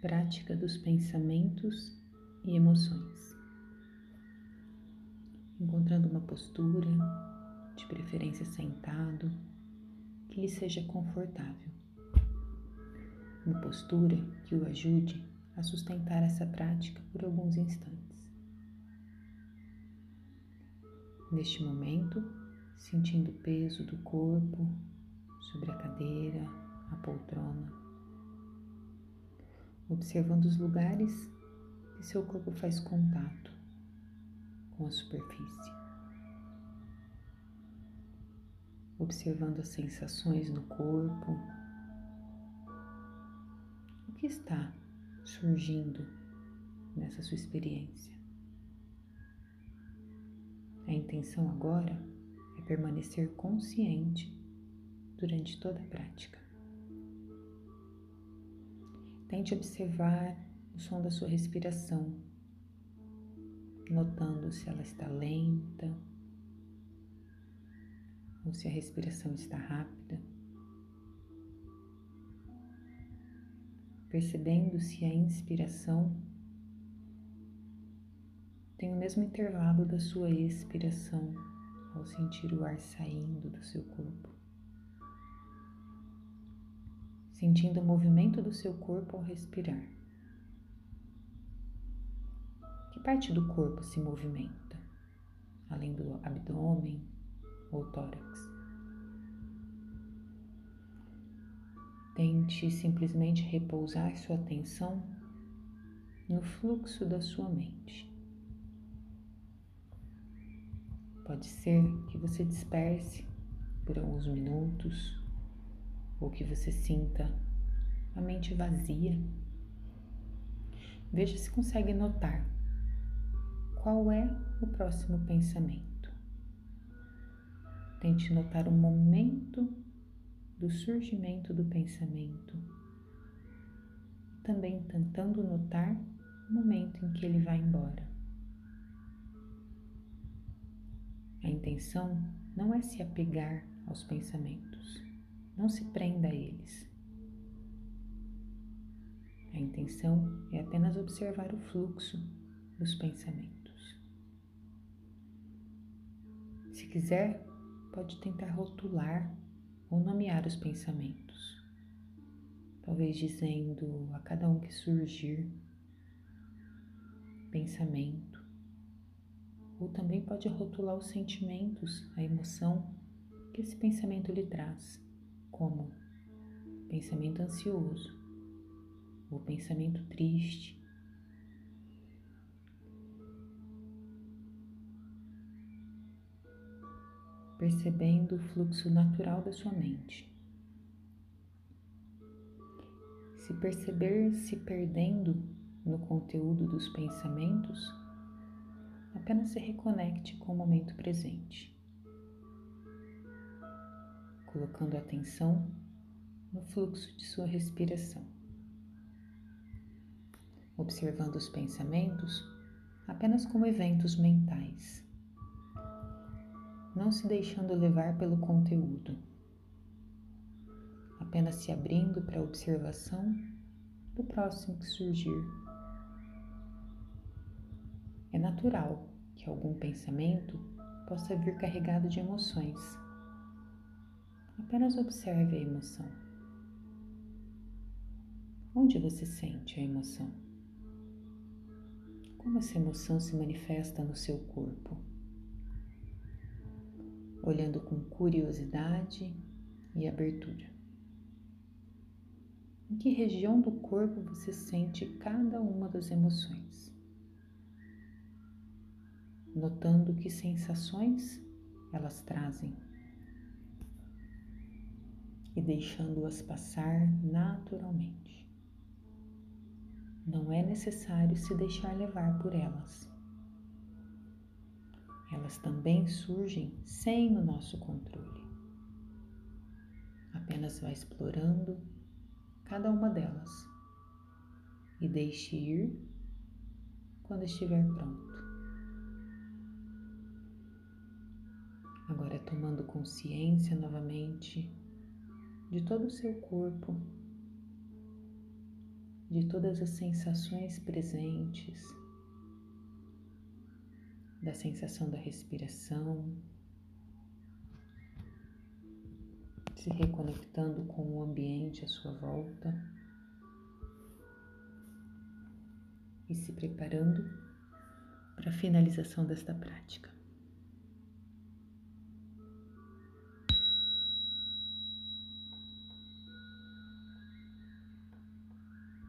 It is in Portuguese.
Prática dos pensamentos e emoções. Encontrando uma postura, de preferência sentado, que lhe seja confortável. Uma postura que o ajude a sustentar essa prática por alguns instantes. Neste momento, sentindo o peso do corpo sobre a cadeira, a poltrona, observando os lugares que seu corpo faz contato com a superfície, observando as sensações no corpo, o que está surgindo nessa sua experiência. A intenção agora é permanecer consciente durante toda a prática. Tente observar o som da sua respiração, notando se ela está lenta ou se a respiração está rápida. Percebendo se a inspiração tem o mesmo intervalo da sua expiração ao sentir o ar saindo do seu corpo. Sentindo o movimento do seu corpo ao respirar. Que parte do corpo se movimenta, além do abdômen ou tórax? Tente simplesmente repousar sua atenção no fluxo da sua mente. Pode ser que você disperse por alguns minutos ou que você sinta a mente vazia. Veja se consegue notar qual é o próximo pensamento. Tente notar o momento do surgimento do pensamento, também tentando notar o momento em que ele vai embora. A intenção não é se apegar aos pensamentos, não se prenda a eles. A intenção é apenas observar o fluxo dos pensamentos. Se quiser, pode tentar rotular ou nomear os pensamentos, talvez dizendo a cada um que surgir pensamento ou também pode rotular os sentimentos, a emoção que esse pensamento lhe traz, como pensamento ansioso ou pensamento triste. Percebendo o fluxo natural da sua mente. Se perceber se perdendo no conteúdo dos pensamentos, apenas se reconecte com o momento presente, colocando atenção no fluxo de sua respiração, observando os pensamentos apenas como eventos mentais, não se deixando levar pelo conteúdo, apenas se abrindo para a observação do próximo que surgir. É natural que algum pensamento possa vir carregado de emoções. Apenas observe a emoção. Onde você sente a emoção? Como essa emoção se manifesta no seu corpo? Olhando com curiosidade e abertura. Em que região do corpo você sente cada uma das emoções? notando que sensações elas trazem e deixando-as passar naturalmente. Não é necessário se deixar levar por elas. Elas também surgem sem o nosso controle. Apenas vá explorando cada uma delas e deixe ir quando estiver pronto. Agora tomando consciência novamente de todo o seu corpo, de todas as sensações presentes, da sensação da respiração, se reconectando com o ambiente à sua volta e se preparando para a finalização desta prática.